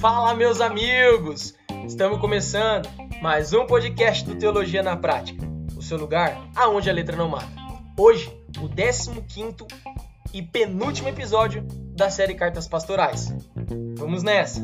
Fala, meus amigos! Estamos começando mais um podcast do Teologia na Prática, o seu lugar aonde a letra não mata. Hoje, o 15 e penúltimo episódio da série Cartas Pastorais. Vamos nessa!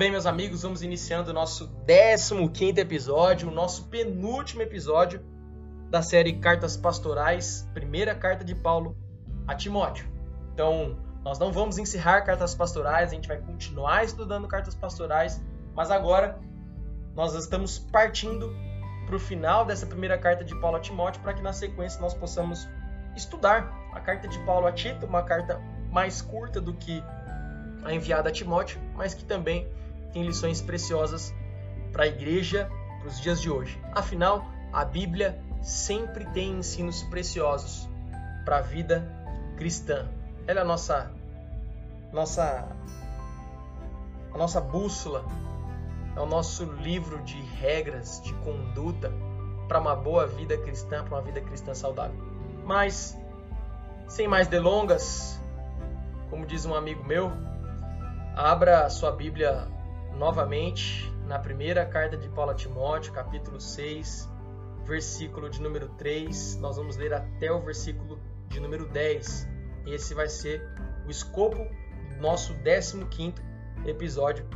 Bem, meus amigos, vamos iniciando o nosso 15 episódio, o nosso penúltimo episódio da série Cartas Pastorais, primeira carta de Paulo a Timóteo. Então, nós não vamos encerrar cartas pastorais, a gente vai continuar estudando cartas pastorais, mas agora nós estamos partindo para o final dessa primeira carta de Paulo a Timóteo para que na sequência nós possamos estudar a carta de Paulo a Tito, uma carta mais curta do que a enviada a Timóteo, mas que também tem lições preciosas para a igreja, para os dias de hoje. Afinal, a Bíblia sempre tem ensinos preciosos para a vida cristã. Ela é a nossa nossa a nossa bússola, é o nosso livro de regras, de conduta para uma boa vida cristã, para uma vida cristã saudável. Mas sem mais delongas, como diz um amigo meu, abra sua Bíblia novamente na primeira carta de Paulo a Timóteo, capítulo 6, versículo de número 3. Nós vamos ler até o versículo de número 10. Esse vai ser o escopo do nosso 15 episódio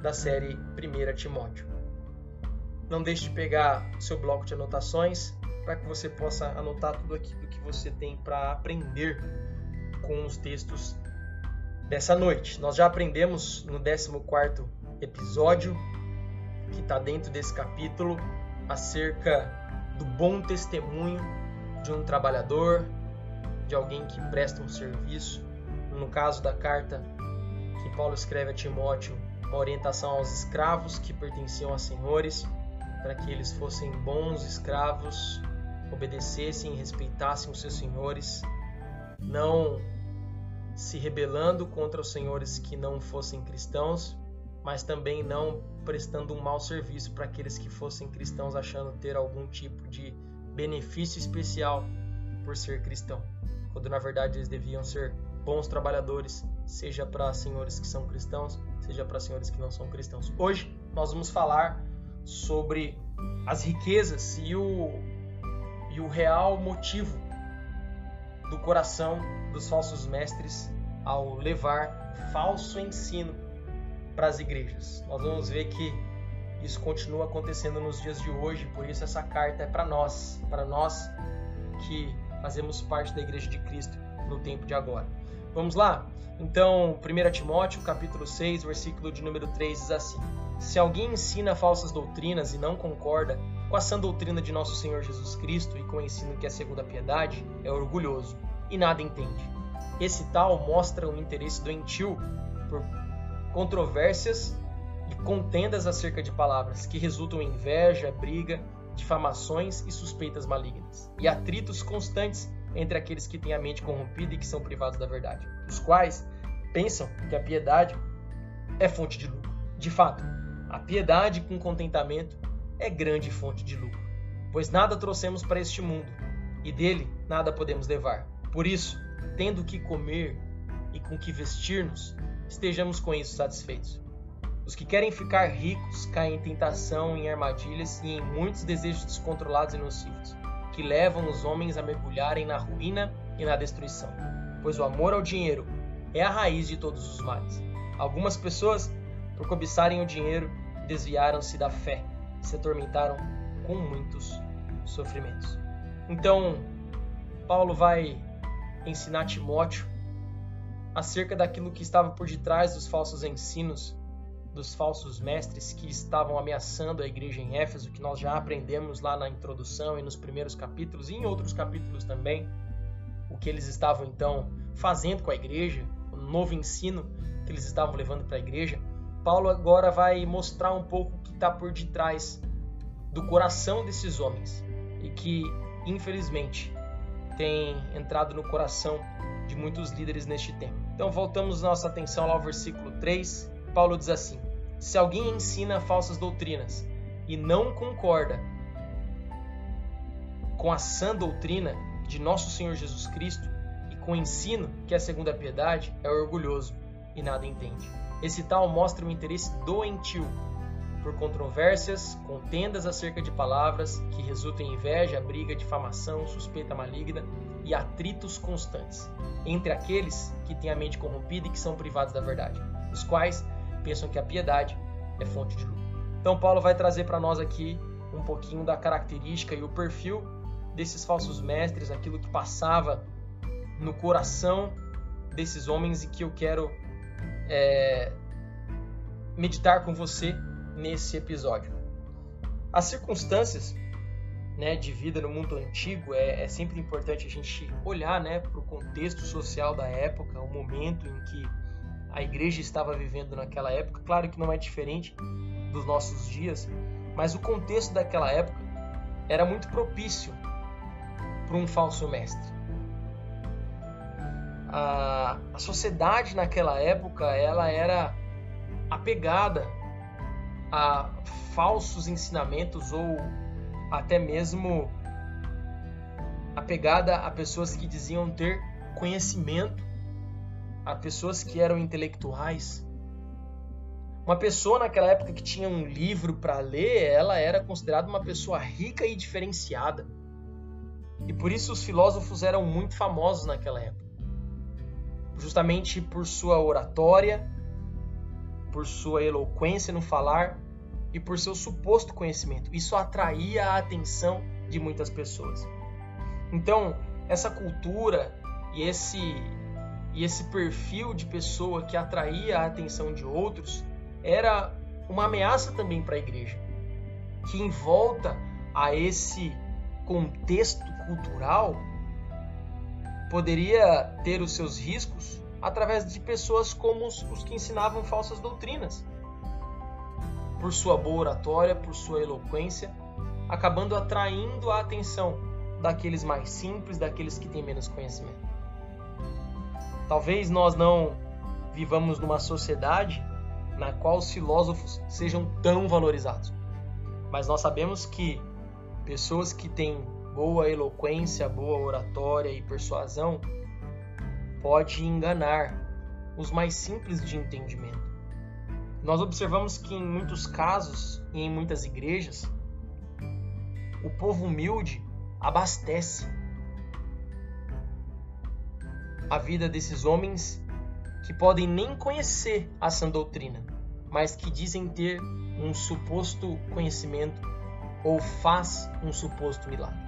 da série 1 Timóteo. Não deixe de pegar seu bloco de anotações para que você possa anotar tudo aquilo que você tem para aprender com os textos dessa noite. Nós já aprendemos no 14 episódio, que está dentro desse capítulo, acerca do bom testemunho de um trabalhador, de alguém que presta um serviço. No caso da carta que Paulo escreve a Timóteo, uma orientação aos escravos que pertenciam a senhores, para que eles fossem bons escravos, obedecessem e respeitassem os seus senhores, não se rebelando contra os senhores que não fossem cristãos, mas também não prestando um mau serviço para aqueles que fossem cristãos achando ter algum tipo de benefício especial por ser cristão, quando na verdade eles deviam ser bons trabalhadores, seja para senhores que são cristãos, seja para senhores que não são cristãos. Hoje nós vamos falar sobre as riquezas e o, e o real motivo do coração dos falsos mestres ao levar falso ensino para as igrejas. Nós vamos ver que isso continua acontecendo nos dias de hoje, por isso essa carta é para nós, para nós que fazemos parte da igreja de Cristo no tempo de agora. Vamos lá? Então, 1 Timóteo, capítulo 6, versículo de número 3 diz assim: Se alguém ensina falsas doutrinas e não concorda com a sã doutrina de nosso Senhor Jesus Cristo e com o ensino que é segundo a piedade, é orgulhoso e nada entende. Esse tal mostra o interesse doentio por controvérsias e contendas acerca de palavras que resultam em inveja, briga, difamações e suspeitas malignas, e atritos constantes entre aqueles que têm a mente corrompida e que são privados da verdade, os quais pensam que a piedade é fonte de lucro. De fato, a piedade com contentamento é grande fonte de lucro, pois nada trouxemos para este mundo e dele nada podemos levar. Por isso, tendo que comer e com que vestir-nos, estejamos com isso satisfeitos. Os que querem ficar ricos caem em tentação, em armadilhas e em muitos desejos descontrolados e nocivos, que levam os homens a mergulharem na ruína e na destruição. Pois o amor ao dinheiro é a raiz de todos os males. Algumas pessoas, por cobiçarem o dinheiro, desviaram-se da fé e se atormentaram com muitos sofrimentos. Então, Paulo vai ensinar Timóteo acerca daquilo que estava por detrás dos falsos ensinos, dos falsos mestres que estavam ameaçando a igreja em Éfeso, que nós já aprendemos lá na introdução e nos primeiros capítulos e em outros capítulos também, o que eles estavam então fazendo com a igreja, o novo ensino que eles estavam levando para a igreja. Paulo agora vai mostrar um pouco o que está por detrás do coração desses homens e que, infelizmente, tem entrado no coração de muitos líderes neste tempo. Então voltamos nossa atenção lá ao versículo 3 Paulo diz assim: se alguém ensina falsas doutrinas e não concorda com a sã doutrina de nosso Senhor Jesus Cristo e com o ensino que é segundo a piedade, é orgulhoso e nada entende. Esse tal mostra um interesse doentio por controvérsias, contendas acerca de palavras que resultam em inveja, briga, difamação, suspeita maligna atritos constantes entre aqueles que têm a mente corrompida e que são privados da verdade, os quais pensam que a piedade é fonte de lucro. Então Paulo vai trazer para nós aqui um pouquinho da característica e o perfil desses falsos mestres, aquilo que passava no coração desses homens e que eu quero é, meditar com você nesse episódio. As circunstâncias né, de vida no mundo antigo é, é sempre importante a gente olhar né, para o contexto social da época, o momento em que a igreja estava vivendo naquela época. Claro que não é diferente dos nossos dias, mas o contexto daquela época era muito propício para um falso mestre. A, a sociedade naquela época ela era apegada a falsos ensinamentos ou até mesmo apegada a pessoas que diziam ter conhecimento, a pessoas que eram intelectuais. Uma pessoa naquela época que tinha um livro para ler, ela era considerada uma pessoa rica e diferenciada. E por isso os filósofos eram muito famosos naquela época. Justamente por sua oratória, por sua eloquência no falar e por seu suposto conhecimento. Isso atraía a atenção de muitas pessoas. Então, essa cultura e esse e esse perfil de pessoa que atraía a atenção de outros era uma ameaça também para a igreja, que em volta a esse contexto cultural poderia ter os seus riscos através de pessoas como os, os que ensinavam falsas doutrinas. Por sua boa oratória, por sua eloquência, acabando atraindo a atenção daqueles mais simples, daqueles que têm menos conhecimento. Talvez nós não vivamos numa sociedade na qual os filósofos sejam tão valorizados, mas nós sabemos que pessoas que têm boa eloquência, boa oratória e persuasão pode enganar os mais simples de entendimento. Nós observamos que em muitos casos e em muitas igrejas, o povo humilde abastece a vida desses homens que podem nem conhecer a sã doutrina, mas que dizem ter um suposto conhecimento ou faz um suposto milagre.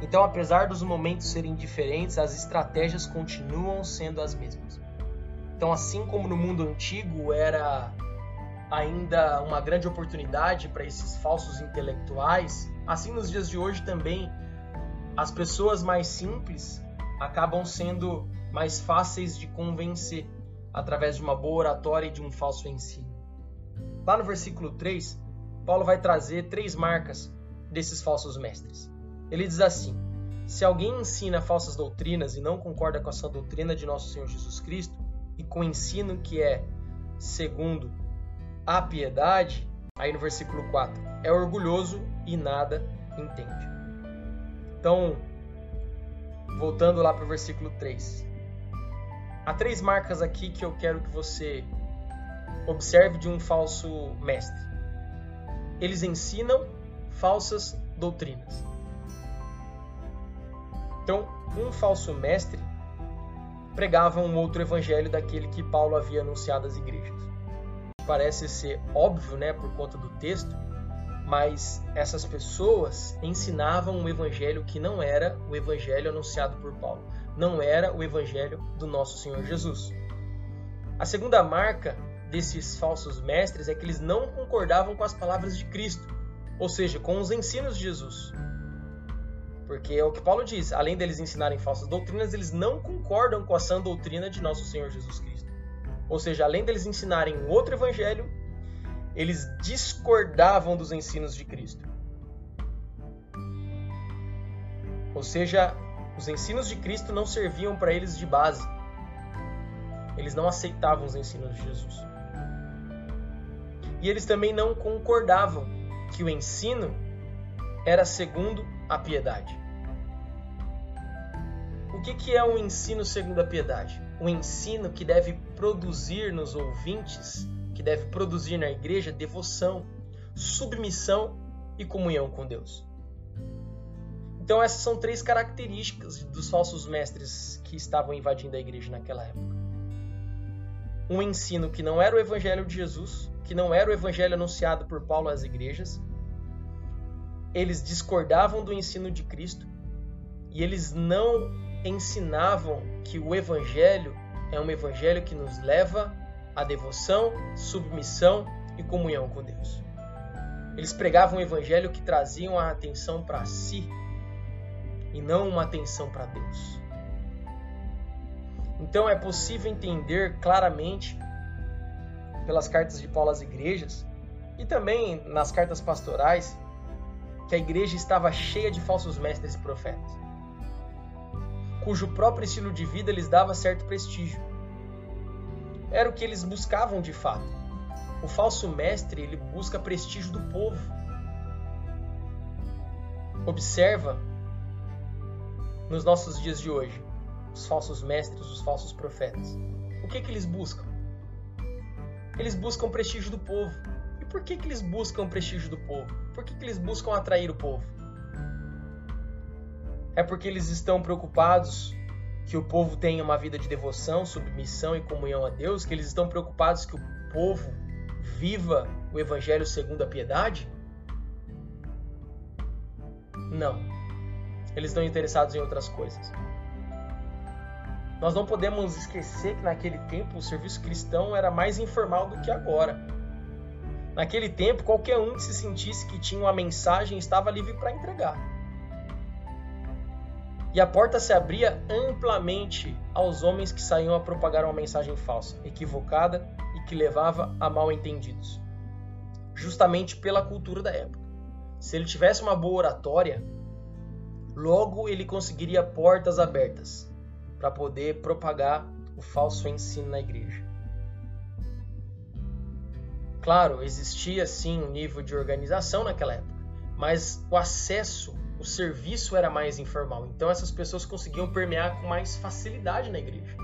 Então, apesar dos momentos serem diferentes, as estratégias continuam sendo as mesmas. Então, assim como no mundo antigo era ainda uma grande oportunidade para esses falsos intelectuais, assim nos dias de hoje também as pessoas mais simples acabam sendo mais fáceis de convencer através de uma boa oratória e de um falso ensino. Lá no versículo 3, Paulo vai trazer três marcas desses falsos mestres. Ele diz assim: Se alguém ensina falsas doutrinas e não concorda com a doutrina de nosso Senhor Jesus Cristo e com o ensino que é segundo a piedade, aí no versículo 4, é orgulhoso e nada entende. Então, voltando lá para o versículo 3. Há três marcas aqui que eu quero que você observe de um falso mestre. Eles ensinam falsas doutrinas. Então, um falso mestre pregava um outro evangelho daquele que Paulo havia anunciado às igrejas. Parece ser óbvio, né, por conta do texto, mas essas pessoas ensinavam um evangelho que não era o evangelho anunciado por Paulo, não era o evangelho do nosso Senhor Jesus. A segunda marca desses falsos mestres é que eles não concordavam com as palavras de Cristo, ou seja, com os ensinos de Jesus. Porque é o que Paulo diz, além deles ensinarem falsas doutrinas, eles não concordam com a sã doutrina de nosso Senhor Jesus Cristo. Ou seja, além deles ensinarem um outro evangelho, eles discordavam dos ensinos de Cristo. Ou seja, os ensinos de Cristo não serviam para eles de base. Eles não aceitavam os ensinos de Jesus. E eles também não concordavam que o ensino era segundo a piedade. O que, que é um ensino segundo a piedade? Um ensino que deve produzir nos ouvintes, que deve produzir na igreja devoção, submissão e comunhão com Deus. Então, essas são três características dos falsos mestres que estavam invadindo a igreja naquela época. Um ensino que não era o evangelho de Jesus, que não era o evangelho anunciado por Paulo às igrejas. Eles discordavam do ensino de Cristo e eles não ensinavam que o evangelho é um evangelho que nos leva à devoção, submissão e comunhão com Deus. Eles pregavam um evangelho que traziam a atenção para si e não uma atenção para Deus. Então é possível entender claramente pelas cartas de Paulo às igrejas e também nas cartas pastorais que a igreja estava cheia de falsos mestres e profetas, cujo próprio estilo de vida lhes dava certo prestígio. Era o que eles buscavam de fato. O falso mestre ele busca prestígio do povo. Observa nos nossos dias de hoje os falsos mestres, os falsos profetas. O que que eles buscam? Eles buscam prestígio do povo. E por que que eles buscam prestígio do povo? Por que que eles buscam atrair o povo? É porque eles estão preocupados que o povo tenha uma vida de devoção, submissão e comunhão a Deus, que eles estão preocupados que o povo viva o evangelho segundo a piedade? Não. Eles estão interessados em outras coisas. Nós não podemos esquecer que naquele tempo o serviço cristão era mais informal do que agora. Naquele tempo, qualquer um que se sentisse que tinha uma mensagem estava livre para entregar. E a porta se abria amplamente aos homens que saíam a propagar uma mensagem falsa, equivocada e que levava a mal entendidos. Justamente pela cultura da época. Se ele tivesse uma boa oratória, logo ele conseguiria portas abertas para poder propagar o falso ensino na igreja. Claro, existia sim um nível de organização naquela época, mas o acesso, o serviço era mais informal. Então essas pessoas conseguiam permear com mais facilidade na igreja.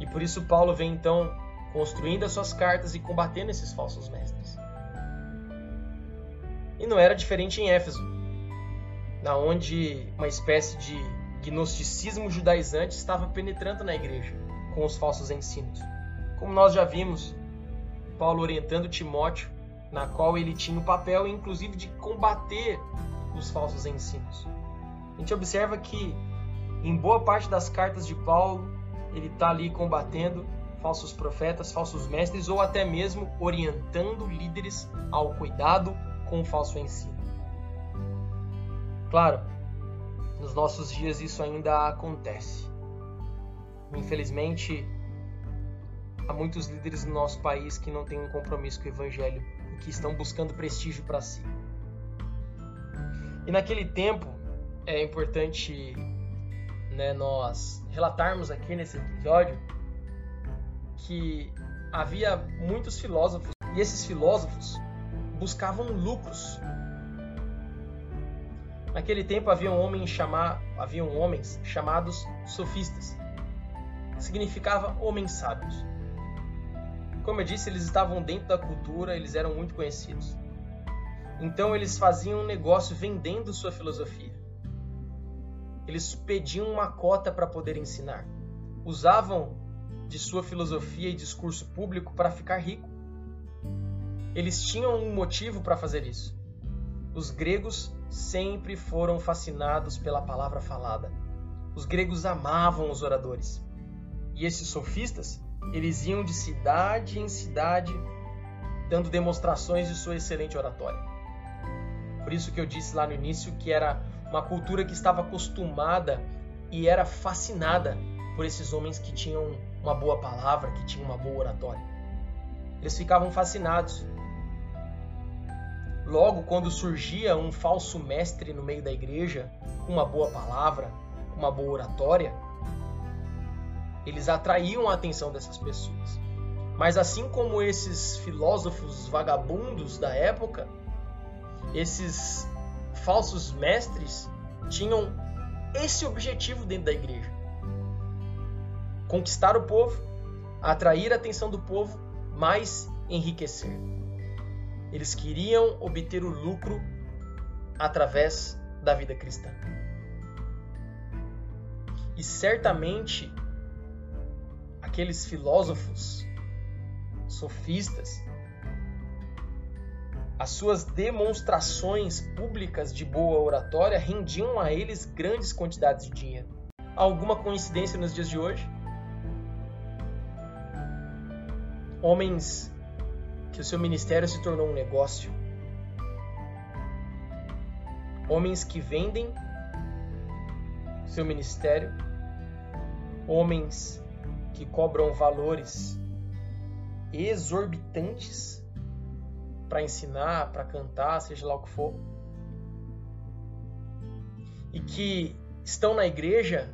E por isso Paulo vem então construindo as suas cartas e combatendo esses falsos mestres. E não era diferente em Éfeso, na onde uma espécie de gnosticismo judaizante estava penetrando na igreja com os falsos ensinos. Como nós já vimos, Paulo orientando Timóteo, na qual ele tinha o papel, inclusive, de combater os falsos ensinos. A gente observa que, em boa parte das cartas de Paulo, ele está ali combatendo falsos profetas, falsos mestres, ou até mesmo orientando líderes ao cuidado com o falso ensino. Claro, nos nossos dias isso ainda acontece. Infelizmente, há muitos líderes no nosso país que não têm um compromisso com o evangelho que estão buscando prestígio para si. E naquele tempo é importante né, nós relatarmos aqui nesse episódio que havia muitos filósofos e esses filósofos buscavam lucros Naquele tempo havia, um homem chamar, haviam homens chamados sofistas. Significava homens sábios. Como eu disse, eles estavam dentro da cultura, eles eram muito conhecidos. Então eles faziam um negócio vendendo sua filosofia. Eles pediam uma cota para poder ensinar. Usavam de sua filosofia e discurso público para ficar rico. Eles tinham um motivo para fazer isso. Os gregos sempre foram fascinados pela palavra falada. Os gregos amavam os oradores. E esses sofistas, eles iam de cidade em cidade dando demonstrações de sua excelente oratória. Por isso que eu disse lá no início que era uma cultura que estava acostumada e era fascinada por esses homens que tinham uma boa palavra, que tinham uma boa oratória. Eles ficavam fascinados Logo, quando surgia um falso mestre no meio da igreja, com uma boa palavra, uma boa oratória, eles atraíam a atenção dessas pessoas. Mas assim como esses filósofos vagabundos da época, esses falsos mestres tinham esse objetivo dentro da igreja: conquistar o povo, atrair a atenção do povo, mas enriquecer. Eles queriam obter o lucro através da vida cristã. E certamente aqueles filósofos sofistas as suas demonstrações públicas de boa oratória rendiam a eles grandes quantidades de dinheiro. Alguma coincidência nos dias de hoje? Homens que o seu ministério se tornou um negócio. Homens que vendem seu ministério. Homens que cobram valores exorbitantes para ensinar, para cantar, seja lá o que for. E que estão na igreja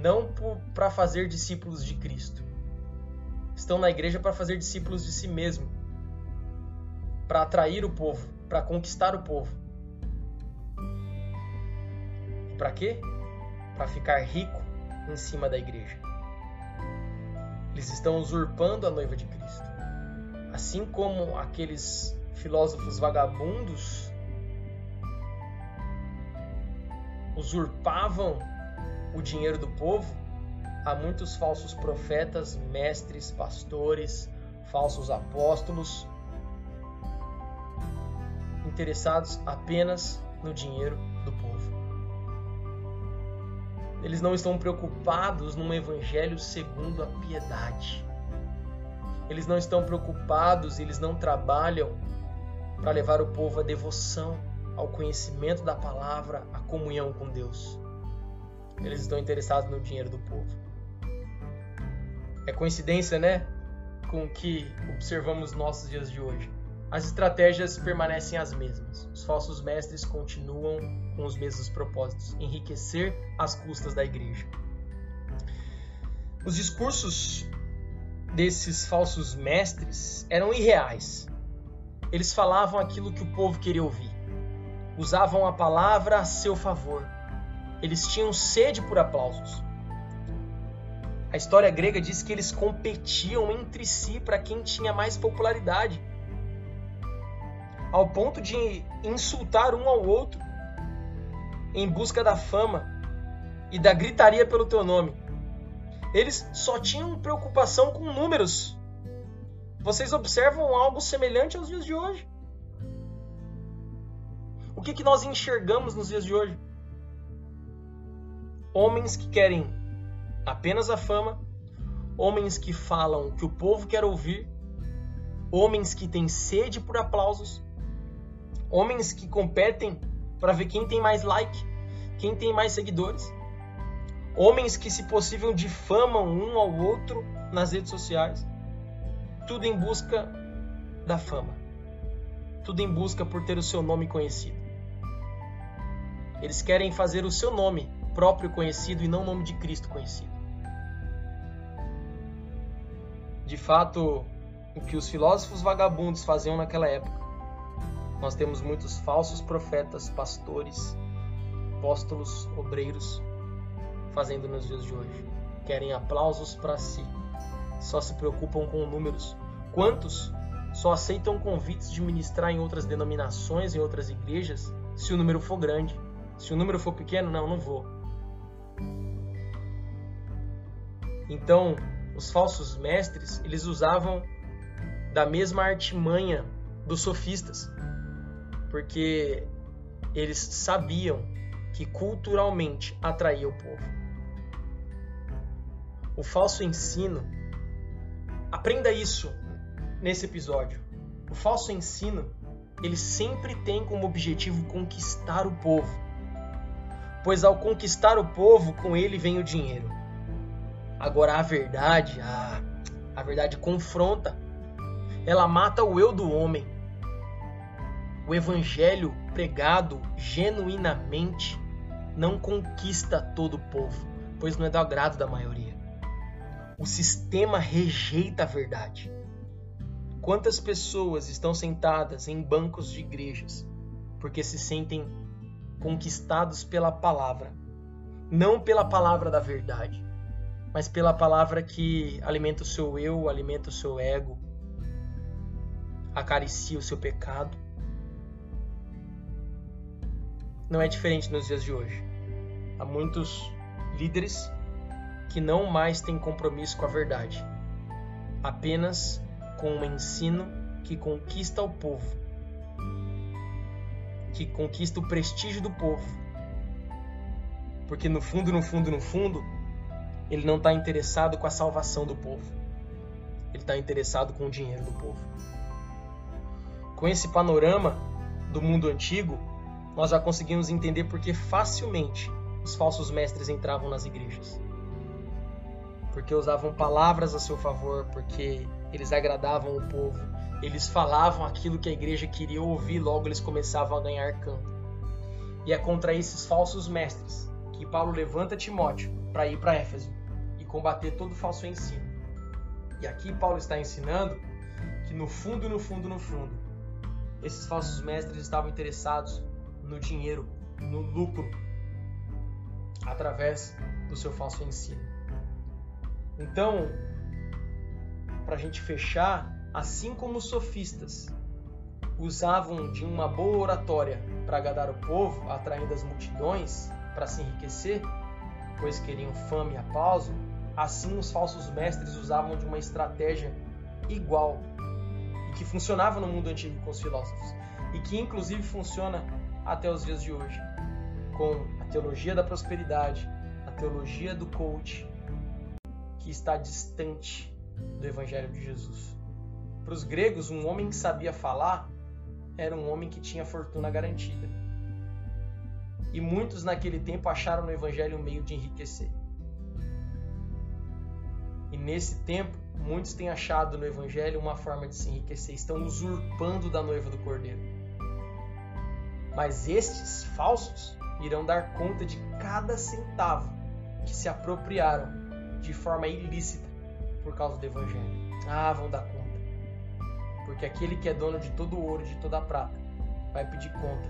não para fazer discípulos de Cristo. Estão na igreja para fazer discípulos de si mesmo. Para atrair o povo, para conquistar o povo. Para quê? Para ficar rico em cima da igreja. Eles estão usurpando a noiva de Cristo. Assim como aqueles filósofos vagabundos usurpavam o dinheiro do povo, há muitos falsos profetas, mestres, pastores, falsos apóstolos interessados apenas no dinheiro. Eles não estão preocupados num evangelho segundo a piedade. Eles não estão preocupados, eles não trabalham para levar o povo à devoção, ao conhecimento da palavra, à comunhão com Deus. Eles estão interessados no dinheiro do povo. É coincidência, né? Com o que observamos nos nossos dias de hoje. As estratégias permanecem as mesmas. Os falsos mestres continuam com os mesmos propósitos: enriquecer às custas da igreja. Os discursos desses falsos mestres eram irreais. Eles falavam aquilo que o povo queria ouvir. Usavam a palavra a seu favor. Eles tinham sede por aplausos. A história grega diz que eles competiam entre si para quem tinha mais popularidade, ao ponto de insultar um ao outro em busca da fama e da gritaria pelo teu nome. Eles só tinham preocupação com números. Vocês observam algo semelhante aos dias de hoje? O que, que nós enxergamos nos dias de hoje? Homens que querem apenas a fama, homens que falam o que o povo quer ouvir, homens que têm sede por aplausos, homens que competem para ver quem tem mais like, quem tem mais seguidores. Homens que, se possível, difamam um ao outro nas redes sociais. Tudo em busca da fama. Tudo em busca por ter o seu nome conhecido. Eles querem fazer o seu nome próprio conhecido e não o nome de Cristo conhecido. De fato, o que os filósofos vagabundos faziam naquela época, nós temos muitos falsos profetas, pastores, apóstolos, obreiros fazendo nos dias de hoje. Querem aplausos para si. Só se preocupam com números. Quantos só aceitam convites de ministrar em outras denominações, em outras igrejas, se o número for grande? Se o número for pequeno, não, não vou. Então, os falsos mestres, eles usavam da mesma artimanha dos sofistas, porque eles sabiam que culturalmente atraía o povo o falso ensino. Aprenda isso nesse episódio. O falso ensino, ele sempre tem como objetivo conquistar o povo. Pois ao conquistar o povo, com ele vem o dinheiro. Agora a verdade, a, a verdade confronta. Ela mata o eu do homem. O evangelho pregado genuinamente não conquista todo o povo, pois não é do agrado da maioria. O sistema rejeita a verdade. Quantas pessoas estão sentadas em bancos de igrejas porque se sentem conquistados pela palavra, não pela palavra da verdade, mas pela palavra que alimenta o seu eu, alimenta o seu ego, acaricia o seu pecado. Não é diferente nos dias de hoje. Há muitos líderes que não mais têm compromisso com a verdade, apenas com um ensino que conquista o povo, que conquista o prestígio do povo. Porque no fundo, no fundo, no fundo, ele não está interessado com a salvação do povo. Ele está interessado com o dinheiro do povo. Com esse panorama do mundo antigo, nós já conseguimos entender porque facilmente os falsos mestres entravam nas igrejas. Porque usavam palavras a seu favor, porque eles agradavam o povo, eles falavam aquilo que a igreja queria ouvir, logo eles começavam a ganhar canto. E é contra esses falsos mestres que Paulo levanta Timóteo para ir para Éfeso e combater todo falso ensino. E aqui Paulo está ensinando que no fundo, no fundo, no fundo, esses falsos mestres estavam interessados no dinheiro, no lucro, através do seu falso ensino. Então, para a gente fechar, assim como os sofistas usavam de uma boa oratória para agradar o povo, atraindo as multidões para se enriquecer, pois queriam fama e aplauso, assim os falsos mestres usavam de uma estratégia igual e que funcionava no mundo antigo com os filósofos e que inclusive funciona até os dias de hoje, com a teologia da prosperidade, a teologia do coach, que está distante do Evangelho de Jesus. Para os gregos, um homem que sabia falar era um homem que tinha fortuna garantida. E muitos naquele tempo acharam no Evangelho um meio de enriquecer. E nesse tempo, muitos têm achado no Evangelho uma forma de se enriquecer, estão usurpando da noiva do Cordeiro. Mas estes falsos irão dar conta de cada centavo que se apropriaram de forma ilícita por causa do Evangelho. Ah, vão dar conta. Porque aquele que é dono de todo o ouro, de toda a prata, vai pedir conta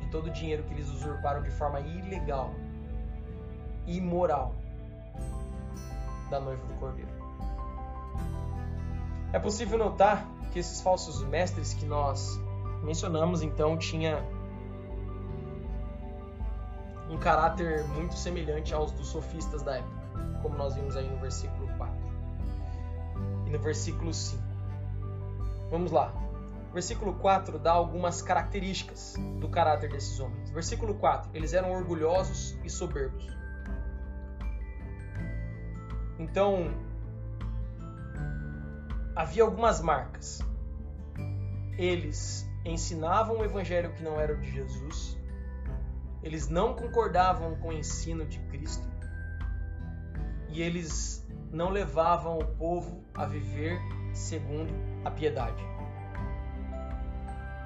de todo o dinheiro que eles usurparam de forma ilegal, imoral, da noiva do Cordeiro. É possível notar que esses falsos mestres que nós mencionamos então tinha um caráter muito semelhante aos dos sofistas da época, como nós vimos aí no versículo 4 e no versículo 5. Vamos lá. O versículo 4 dá algumas características do caráter desses homens. Versículo 4: eles eram orgulhosos e soberbos. Então, havia algumas marcas. Eles ensinavam o evangelho que não era o de Jesus, eles não concordavam com o ensino de Cristo e eles não levavam o povo a viver segundo a piedade.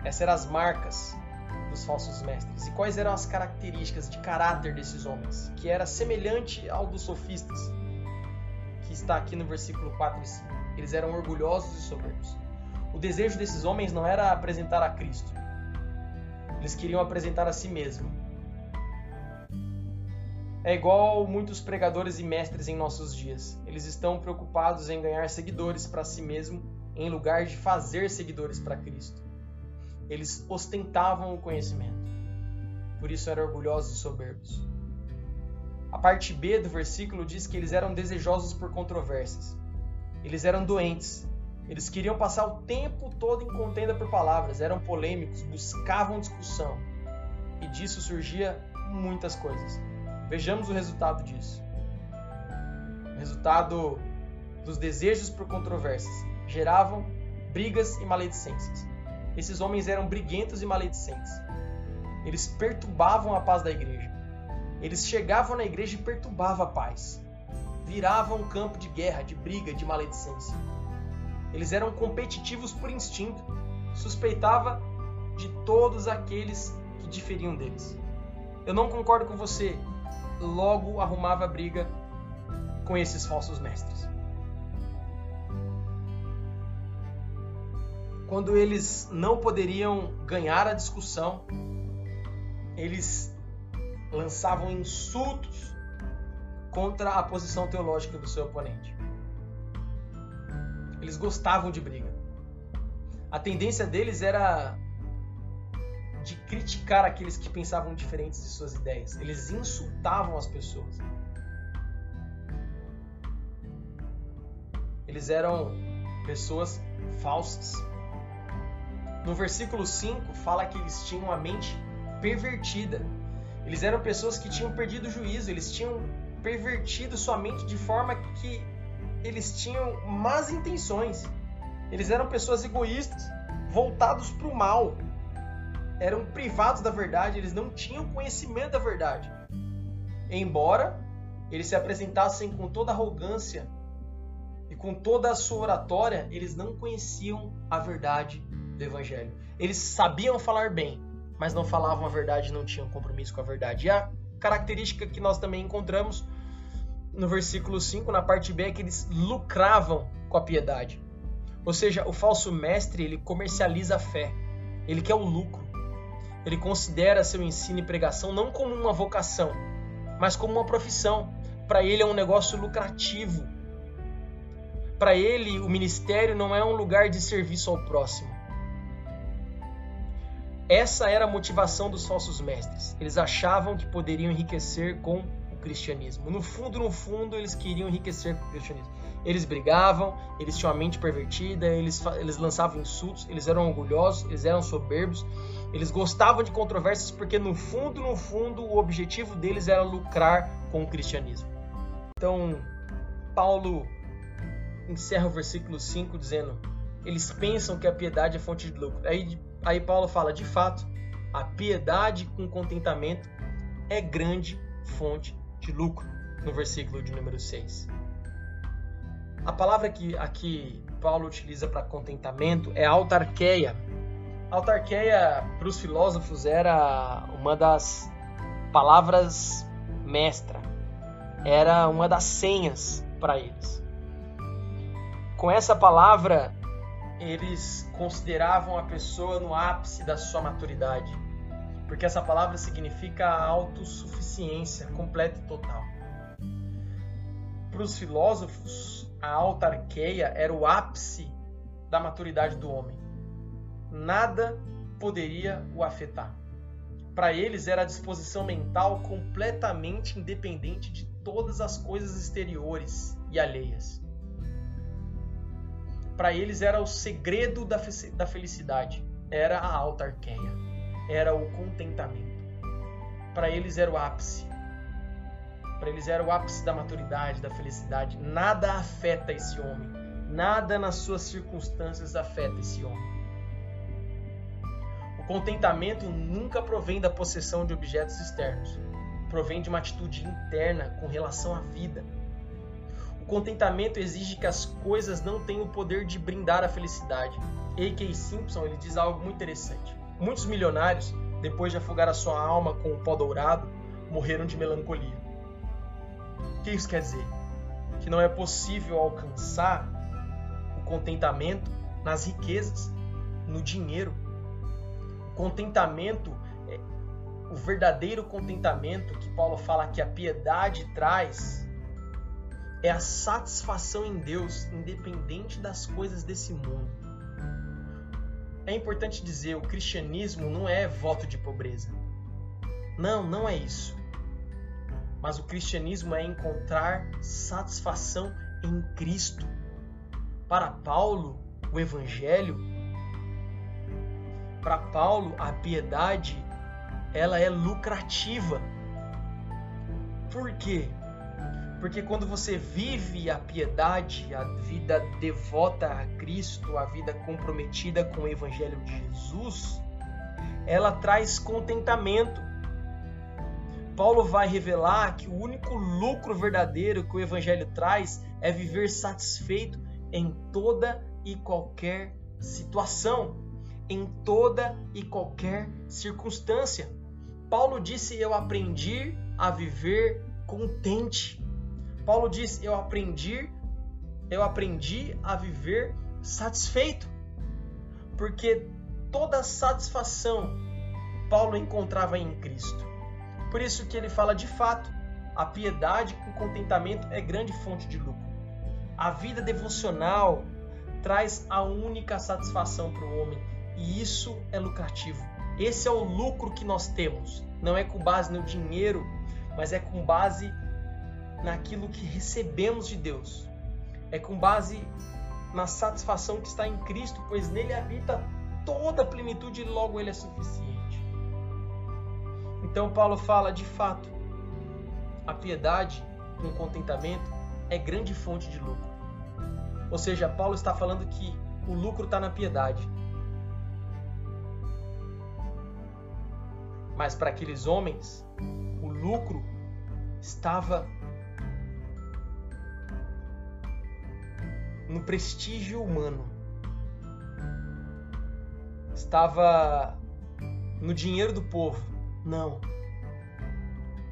Essas eram as marcas dos falsos mestres. E quais eram as características de caráter desses homens? Que era semelhante ao dos sofistas, que está aqui no versículo 4 e 5. Eles eram orgulhosos e soberbos. O desejo desses homens não era apresentar a Cristo. Eles queriam apresentar a si mesmos é igual muitos pregadores e mestres em nossos dias. Eles estão preocupados em ganhar seguidores para si mesmo em lugar de fazer seguidores para Cristo. Eles ostentavam o conhecimento. Por isso eram orgulhosos e soberbos. A parte B do versículo diz que eles eram desejosos por controvérsias. Eles eram doentes. Eles queriam passar o tempo todo em contenda por palavras, eram polêmicos, buscavam discussão. E disso surgia muitas coisas. Vejamos o resultado disso. O resultado dos desejos por controvérsias geravam brigas e maledicências. Esses homens eram briguentos e maledicentes. Eles perturbavam a paz da igreja. Eles chegavam na igreja e perturbavam a paz. Viravam um campo de guerra, de briga, de maledicência. Eles eram competitivos por instinto. Suspeitava de todos aqueles que diferiam deles. Eu não concordo com você, logo arrumava briga com esses falsos mestres. Quando eles não poderiam ganhar a discussão, eles lançavam insultos contra a posição teológica do seu oponente. Eles gostavam de briga. A tendência deles era de criticar aqueles que pensavam diferentes de suas ideias. Eles insultavam as pessoas. Eles eram pessoas falsas. No versículo 5 fala que eles tinham a mente pervertida. Eles eram pessoas que tinham perdido o juízo, eles tinham pervertido sua mente de forma que eles tinham más intenções. Eles eram pessoas egoístas, voltados para o mal. Eram privados da verdade, eles não tinham conhecimento da verdade. Embora eles se apresentassem com toda arrogância e com toda a sua oratória, eles não conheciam a verdade do evangelho. Eles sabiam falar bem, mas não falavam a verdade, não tinham compromisso com a verdade. E a característica que nós também encontramos no versículo 5, na parte B, é que eles lucravam com a piedade. Ou seja, o falso mestre, ele comercializa a fé. Ele quer o lucro. Ele considera seu ensino e pregação não como uma vocação, mas como uma profissão. Para ele é um negócio lucrativo. Para ele, o ministério não é um lugar de serviço ao próximo. Essa era a motivação dos falsos mestres. Eles achavam que poderiam enriquecer com o cristianismo. No fundo, no fundo, eles queriam enriquecer com o cristianismo. Eles brigavam, eles tinham a mente pervertida, eles, eles lançavam insultos, eles eram orgulhosos, eles eram soberbos, eles gostavam de controvérsias porque, no fundo, no fundo, o objetivo deles era lucrar com o cristianismo. Então, Paulo encerra o versículo 5 dizendo: Eles pensam que a piedade é fonte de lucro. Aí Aí Paulo fala: de fato, a piedade com contentamento é grande fonte de lucro, no versículo de número 6. A palavra que aqui Paulo utiliza para contentamento é autarqueia. Autarqueia, para os filósofos, era uma das palavras mestra, era uma das senhas para eles. Com essa palavra, eles consideravam a pessoa no ápice da sua maturidade, porque essa palavra significa autossuficiência completa e total. Para os filósofos, a autarqueia era o ápice da maturidade do homem. Nada poderia o afetar. Para eles era a disposição mental completamente independente de todas as coisas exteriores e alheias para eles era o segredo da, da felicidade, era a autarqueia, era o contentamento. Para eles era o ápice. Para eles era o ápice da maturidade, da felicidade. Nada afeta esse homem. Nada nas suas circunstâncias afeta esse homem. O contentamento nunca provém da possessão de objetos externos. Provém de uma atitude interna com relação à vida o contentamento exige que as coisas não tenham o poder de brindar a felicidade. A.K. Simpson ele diz algo muito interessante. Muitos milionários, depois de afogar a sua alma com o pó dourado, morreram de melancolia. Que isso quer dizer? Que não é possível alcançar o contentamento nas riquezas, no dinheiro. O contentamento, é, o verdadeiro contentamento que Paulo fala que a piedade traz, é a satisfação em Deus, independente das coisas desse mundo. É importante dizer, o cristianismo não é voto de pobreza. Não, não é isso. Mas o cristianismo é encontrar satisfação em Cristo. Para Paulo, o evangelho, para Paulo, a piedade, ela é lucrativa. Por quê? Porque quando você vive a piedade, a vida devota a Cristo, a vida comprometida com o Evangelho de Jesus, ela traz contentamento. Paulo vai revelar que o único lucro verdadeiro que o Evangelho traz é viver satisfeito em toda e qualquer situação, em toda e qualquer circunstância. Paulo disse: Eu aprendi a viver contente. Paulo diz: "Eu aprendi, eu aprendi a viver satisfeito". porque toda satisfação Paulo encontrava em Cristo. Por isso que ele fala de fato, a piedade com contentamento é grande fonte de lucro. A vida devocional traz a única satisfação para o homem e isso é lucrativo. Esse é o lucro que nós temos. Não é com base no dinheiro, mas é com base naquilo que recebemos de Deus. É com base na satisfação que está em Cristo, pois nele habita toda a plenitude e logo ele é suficiente. Então Paulo fala de fato, a piedade com contentamento é grande fonte de lucro. Ou seja, Paulo está falando que o lucro está na piedade. Mas para aqueles homens, o lucro estava no prestígio humano. Estava no dinheiro do povo. Não.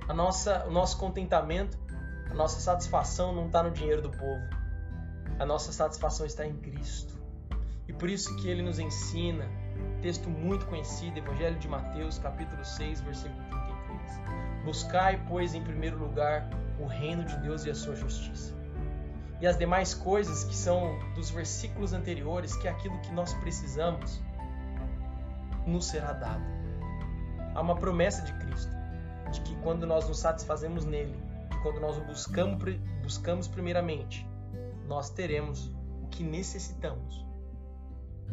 A nossa, o nosso contentamento, a nossa satisfação não está no dinheiro do povo. A nossa satisfação está em Cristo. E por isso que ele nos ensina, texto muito conhecido, Evangelho de Mateus, capítulo 6, versículo 33. Buscai, pois, em primeiro lugar o reino de Deus e a sua justiça e as demais coisas que são dos versículos anteriores, que é aquilo que nós precisamos, nos será dado. Há uma promessa de Cristo, de que quando nós nos satisfazemos nele, quando nós o buscamos, buscamos primeiramente, nós teremos o que necessitamos,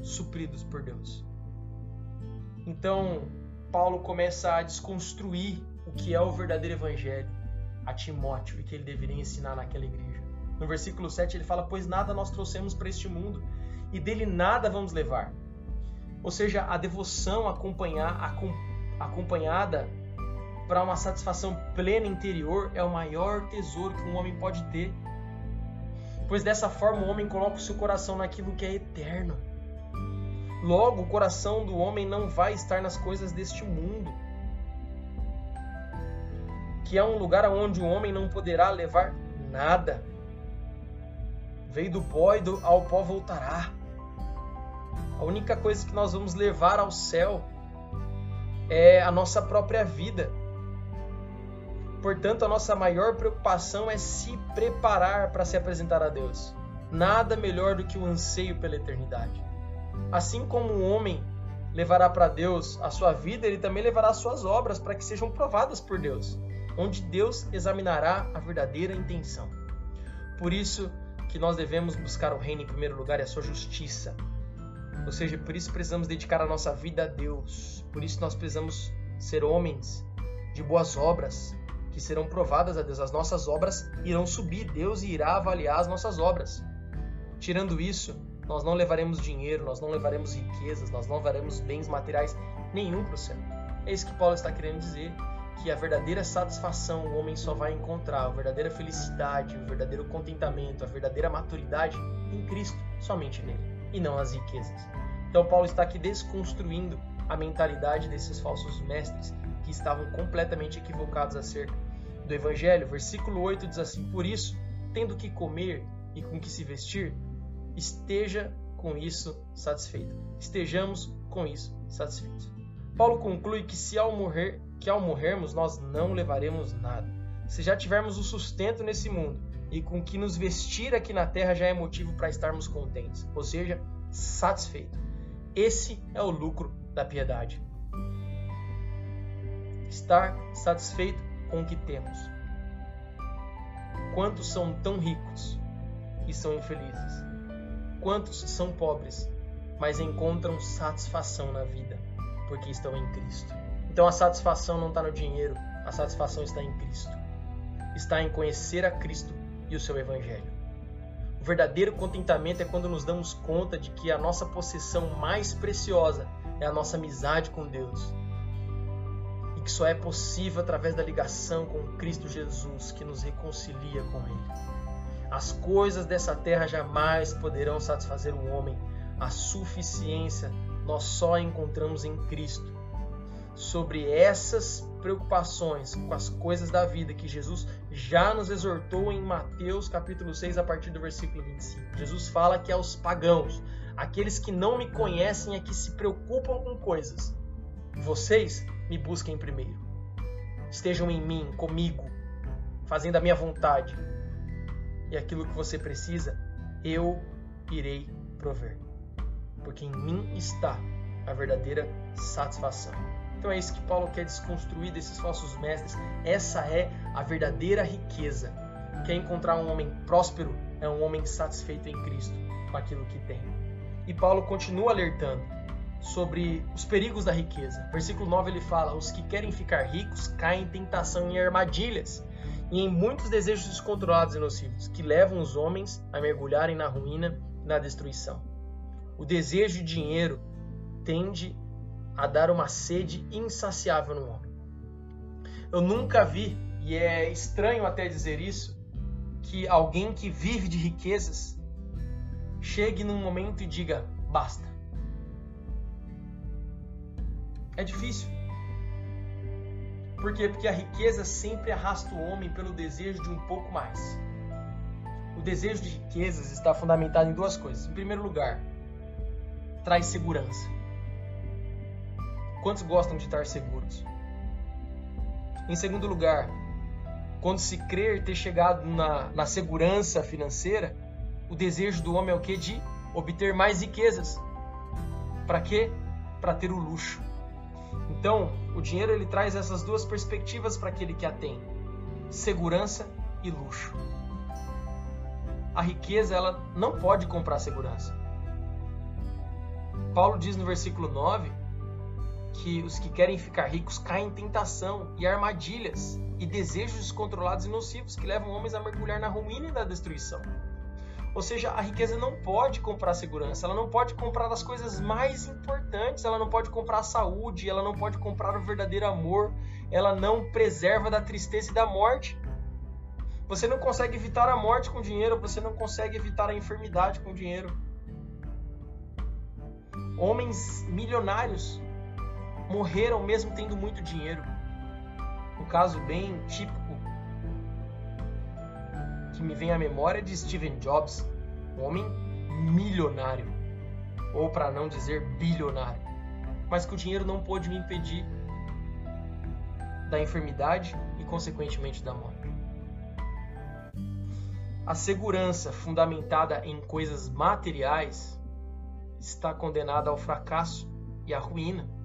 supridos por Deus. Então, Paulo começa a desconstruir o que é o verdadeiro evangelho a Timóteo e que ele deveria ensinar naquela igreja. No versículo 7 ele fala: Pois nada nós trouxemos para este mundo e dele nada vamos levar. Ou seja, a devoção acompanhar, acompanhada para uma satisfação plena interior é o maior tesouro que um homem pode ter. Pois dessa forma o homem coloca o seu coração naquilo que é eterno. Logo, o coração do homem não vai estar nas coisas deste mundo, que é um lugar onde o homem não poderá levar nada. Veio do pó e do, ao pó voltará. A única coisa que nós vamos levar ao céu é a nossa própria vida. Portanto, a nossa maior preocupação é se preparar para se apresentar a Deus. Nada melhor do que o anseio pela eternidade. Assim como o homem levará para Deus a sua vida, ele também levará as suas obras para que sejam provadas por Deus, onde Deus examinará a verdadeira intenção. Por isso, que nós devemos buscar o reino em primeiro lugar e a sua justiça. Ou seja, por isso precisamos dedicar a nossa vida a Deus. Por isso nós precisamos ser homens de boas obras que serão provadas a Deus. As nossas obras irão subir, Deus irá avaliar as nossas obras. Tirando isso, nós não levaremos dinheiro, nós não levaremos riquezas, nós não levaremos bens materiais nenhum para o céu. É isso que Paulo está querendo dizer que a verdadeira satisfação o homem só vai encontrar, a verdadeira felicidade, o verdadeiro contentamento, a verdadeira maturidade em Cristo, somente nele, e não as riquezas. Então Paulo está aqui desconstruindo a mentalidade desses falsos mestres que estavam completamente equivocados acerca do evangelho. Versículo 8 diz assim: Por isso, tendo que comer e com que se vestir, esteja com isso satisfeito. Estejamos com isso satisfeitos. Paulo conclui que se ao morrer que ao morrermos nós não levaremos nada. Se já tivermos o sustento nesse mundo e com que nos vestir aqui na terra já é motivo para estarmos contentes, ou seja, satisfeito. Esse é o lucro da piedade. Estar satisfeito com o que temos. Quantos são tão ricos e são infelizes? Quantos são pobres, mas encontram satisfação na vida porque estão em Cristo? Então a satisfação não está no dinheiro, a satisfação está em Cristo. Está em conhecer a Cristo e o seu Evangelho. O verdadeiro contentamento é quando nos damos conta de que a nossa possessão mais preciosa é a nossa amizade com Deus. E que só é possível através da ligação com Cristo Jesus que nos reconcilia com Ele. As coisas dessa terra jamais poderão satisfazer o homem. A suficiência nós só encontramos em Cristo sobre essas preocupações com as coisas da vida que Jesus já nos exortou em Mateus capítulo 6 a partir do versículo 25. Jesus fala que aos pagãos, aqueles que não me conhecem é que se preocupam com coisas. Vocês me busquem primeiro. Estejam em mim, comigo, fazendo a minha vontade. E aquilo que você precisa, eu irei prover. Porque em mim está a verdadeira satisfação. Então é isso que Paulo quer desconstruir desses falsos mestres. Essa é a verdadeira riqueza. Quer encontrar um homem próspero? É um homem satisfeito em Cristo com aquilo que tem. E Paulo continua alertando sobre os perigos da riqueza. Versículo 9 ele fala: Os que querem ficar ricos caem em tentação e armadilhas e em muitos desejos descontrolados e nocivos que levam os homens a mergulharem na ruína e na destruição. O desejo de dinheiro tende a dar uma sede insaciável no homem. Eu nunca vi, e é estranho até dizer isso, que alguém que vive de riquezas chegue num momento e diga basta. É difícil. Por quê? Porque a riqueza sempre arrasta o homem pelo desejo de um pouco mais. O desejo de riquezas está fundamentado em duas coisas. Em primeiro lugar, traz segurança. Quantos gostam de estar seguros? Em segundo lugar, quando se crer ter chegado na, na segurança financeira, o desejo do homem é o que? De obter mais riquezas. Para quê? Para ter o luxo. Então, o dinheiro ele traz essas duas perspectivas para aquele que a tem: segurança e luxo. A riqueza ela não pode comprar segurança. Paulo diz no versículo 9 que os que querem ficar ricos caem em tentação e armadilhas e desejos descontrolados e nocivos que levam homens a mergulhar na ruína e na destruição. Ou seja, a riqueza não pode comprar segurança, ela não pode comprar as coisas mais importantes, ela não pode comprar a saúde, ela não pode comprar o verdadeiro amor, ela não preserva da tristeza e da morte. Você não consegue evitar a morte com dinheiro, você não consegue evitar a enfermidade com dinheiro. Homens milionários morreram mesmo tendo muito dinheiro. Um caso bem típico que me vem à memória é de Steven Jobs, um homem milionário, ou para não dizer bilionário, mas que o dinheiro não pôde me impedir da enfermidade e, consequentemente, da morte. A segurança fundamentada em coisas materiais está condenada ao fracasso e à ruína.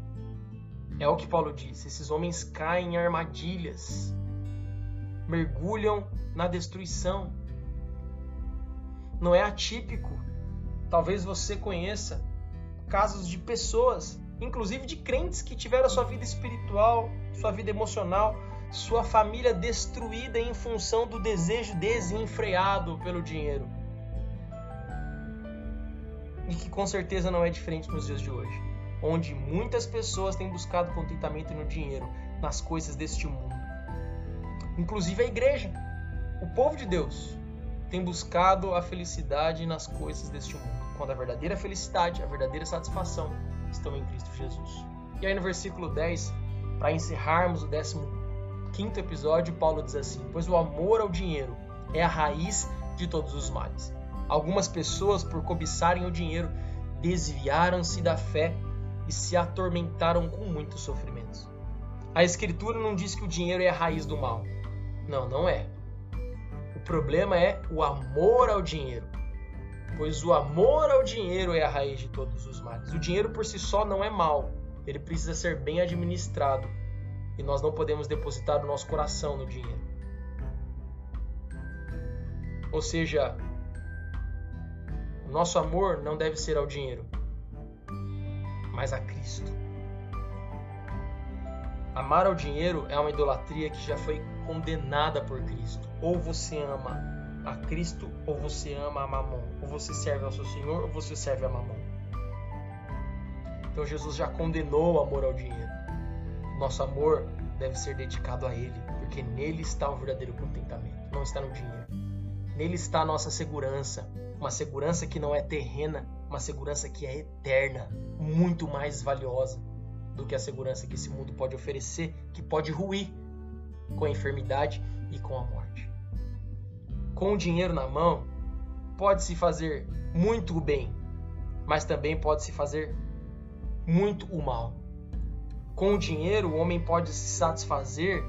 É o que Paulo disse: esses homens caem em armadilhas, mergulham na destruição. Não é atípico. Talvez você conheça casos de pessoas, inclusive de crentes, que tiveram a sua vida espiritual, sua vida emocional, sua família destruída em função do desejo desenfreado pelo dinheiro. E que com certeza não é diferente nos dias de hoje, onde muitas pessoas têm buscado contentamento no dinheiro, nas coisas deste mundo inclusive a igreja. O povo de Deus tem buscado a felicidade nas coisas deste mundo, quando a verdadeira felicidade, a verdadeira satisfação estão em Cristo Jesus. E aí no versículo 10, para encerrarmos o 15 episódio, Paulo diz assim: Pois o amor ao dinheiro é a raiz de todos os males. Algumas pessoas, por cobiçarem o dinheiro, desviaram-se da fé e se atormentaram com muitos sofrimentos. A Escritura não diz que o dinheiro é a raiz do mal, não, não é. O problema é o amor ao dinheiro. Pois o amor ao dinheiro é a raiz de todos os males. O dinheiro por si só não é mal, ele precisa ser bem administrado. E nós não podemos depositar o nosso coração no dinheiro. Ou seja, o nosso amor não deve ser ao dinheiro, mas a Cristo. Amar ao dinheiro é uma idolatria que já foi condenada por Cristo. Ou você ama a Cristo, ou você ama a Mamon. Ou você serve ao seu Senhor, ou você serve a Mamon. Então Jesus já condenou o amor ao dinheiro. Nosso amor deve ser dedicado a Ele, porque nele está o verdadeiro contentamento, não está no dinheiro. Nele está a nossa segurança, uma segurança que não é terrena, uma segurança que é eterna, muito mais valiosa do que a segurança que esse mundo pode oferecer, que pode ruir com a enfermidade e com a morte. Com o dinheiro na mão, pode-se fazer muito bem, mas também pode se fazer muito o mal. Com o dinheiro, o homem pode se satisfazer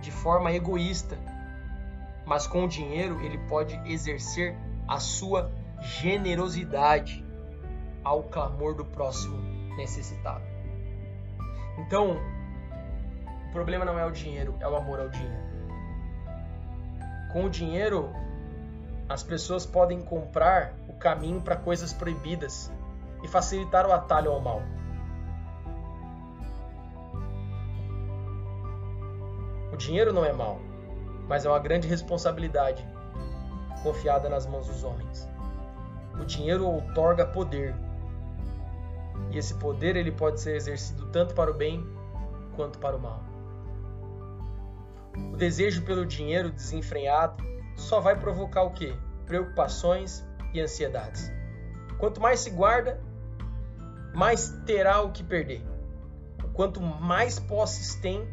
de forma egoísta, mas com o dinheiro ele pode exercer a sua generosidade ao clamor do próximo necessitado. Então, o problema não é o dinheiro, é o amor ao dinheiro. Com o dinheiro, as pessoas podem comprar o caminho para coisas proibidas e facilitar o atalho ao mal. O dinheiro não é mal, mas é uma grande responsabilidade confiada nas mãos dos homens. O dinheiro outorga poder. E esse poder ele pode ser exercido tanto para o bem quanto para o mal. O desejo pelo dinheiro desenfreado só vai provocar o quê? Preocupações e ansiedades. Quanto mais se guarda, mais terá o que perder. Quanto mais posses tem,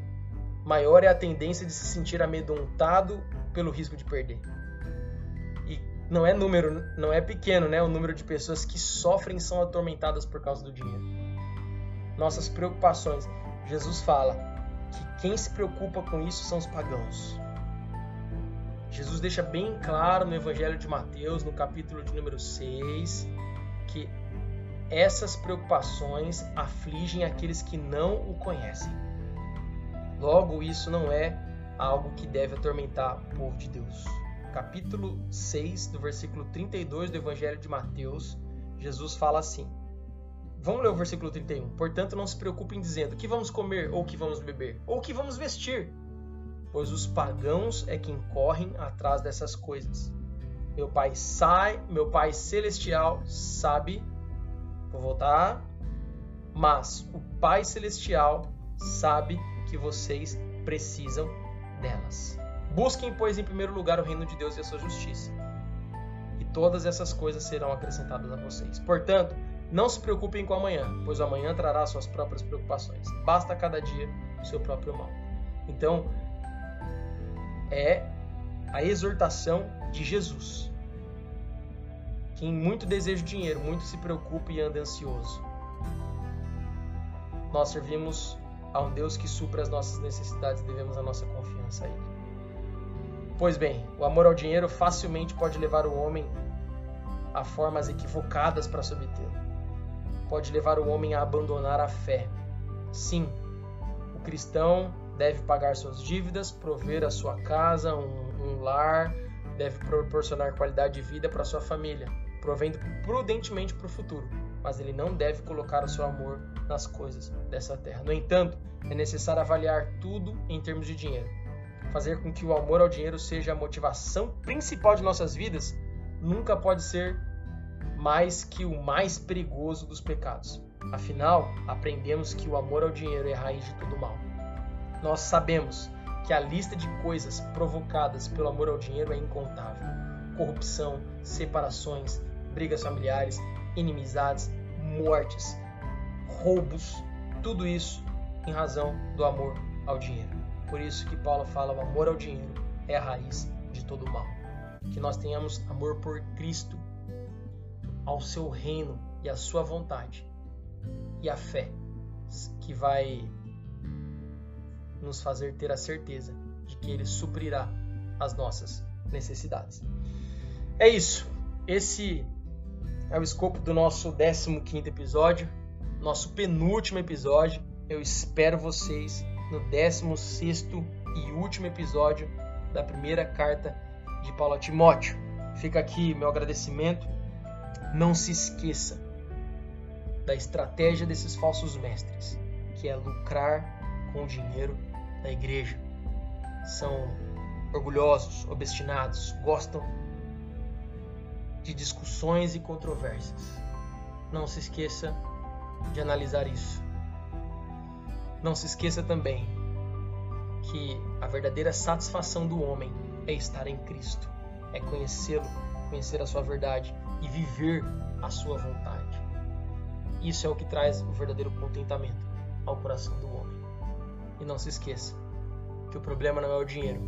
maior é a tendência de se sentir amedrontado pelo risco de perder. Não é número, não é pequeno, né? O número de pessoas que sofrem e são atormentadas por causa do dinheiro. Nossas preocupações. Jesus fala que quem se preocupa com isso são os pagãos. Jesus deixa bem claro no Evangelho de Mateus, no capítulo de número 6, que essas preocupações afligem aqueles que não o conhecem. Logo, isso não é algo que deve atormentar o povo de Deus. Capítulo 6, do versículo 32 do Evangelho de Mateus, Jesus fala assim: Vamos ler o versículo 31. Portanto, não se preocupem dizendo que vamos comer ou que vamos beber ou que vamos vestir pois os pagãos é quem correm atrás dessas coisas. Meu Pai sai, meu Pai celestial sabe, vou voltar, mas o Pai celestial sabe que vocês precisam delas. Busquem, pois, em primeiro lugar o reino de Deus e a sua justiça, e todas essas coisas serão acrescentadas a vocês. Portanto, não se preocupem com amanhã, pois amanhã trará suas próprias preocupações. Basta cada dia o seu próprio mal. Então, é a exortação de Jesus. Quem muito deseja dinheiro, muito se preocupa e anda ansioso. Nós servimos a um Deus que supra as nossas necessidades devemos a nossa confiança a Ele. Pois bem, o amor ao dinheiro facilmente pode levar o homem a formas equivocadas para se obtê-lo. Pode levar o homem a abandonar a fé. Sim, o cristão deve pagar suas dívidas, prover a sua casa, um, um lar, deve proporcionar qualidade de vida para sua família, provendo prudentemente para o futuro, mas ele não deve colocar o seu amor nas coisas dessa terra. No entanto, é necessário avaliar tudo em termos de dinheiro. Fazer com que o amor ao dinheiro seja a motivação principal de nossas vidas nunca pode ser mais que o mais perigoso dos pecados. Afinal, aprendemos que o amor ao dinheiro é a raiz de todo mal. Nós sabemos que a lista de coisas provocadas pelo amor ao dinheiro é incontável: corrupção, separações, brigas familiares, inimizades, mortes, roubos, tudo isso em razão do amor ao dinheiro. Por isso que Paulo fala: o amor ao dinheiro é a raiz de todo mal. Que nós tenhamos amor por Cristo, ao seu reino e à sua vontade, e a fé que vai nos fazer ter a certeza de que Ele suprirá as nossas necessidades. É isso. Esse é o escopo do nosso 15 episódio, nosso penúltimo episódio. Eu espero vocês no 16 e último episódio da primeira carta de Paulo a Timóteo. Fica aqui meu agradecimento. Não se esqueça da estratégia desses falsos mestres, que é lucrar com o dinheiro da igreja. São orgulhosos, obstinados, gostam de discussões e controvérsias. Não se esqueça de analisar isso. Não se esqueça também que a verdadeira satisfação do homem é estar em Cristo, é conhecê-lo, conhecer a sua verdade e viver a sua vontade. Isso é o que traz o verdadeiro contentamento ao coração do homem. E não se esqueça que o problema não é o dinheiro,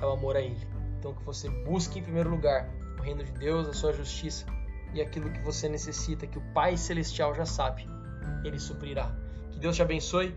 é o amor a Ele. Então que você busque em primeiro lugar o reino de Deus, a sua justiça, e aquilo que você necessita, que o Pai Celestial já sabe, Ele suprirá. Que Deus te abençoe,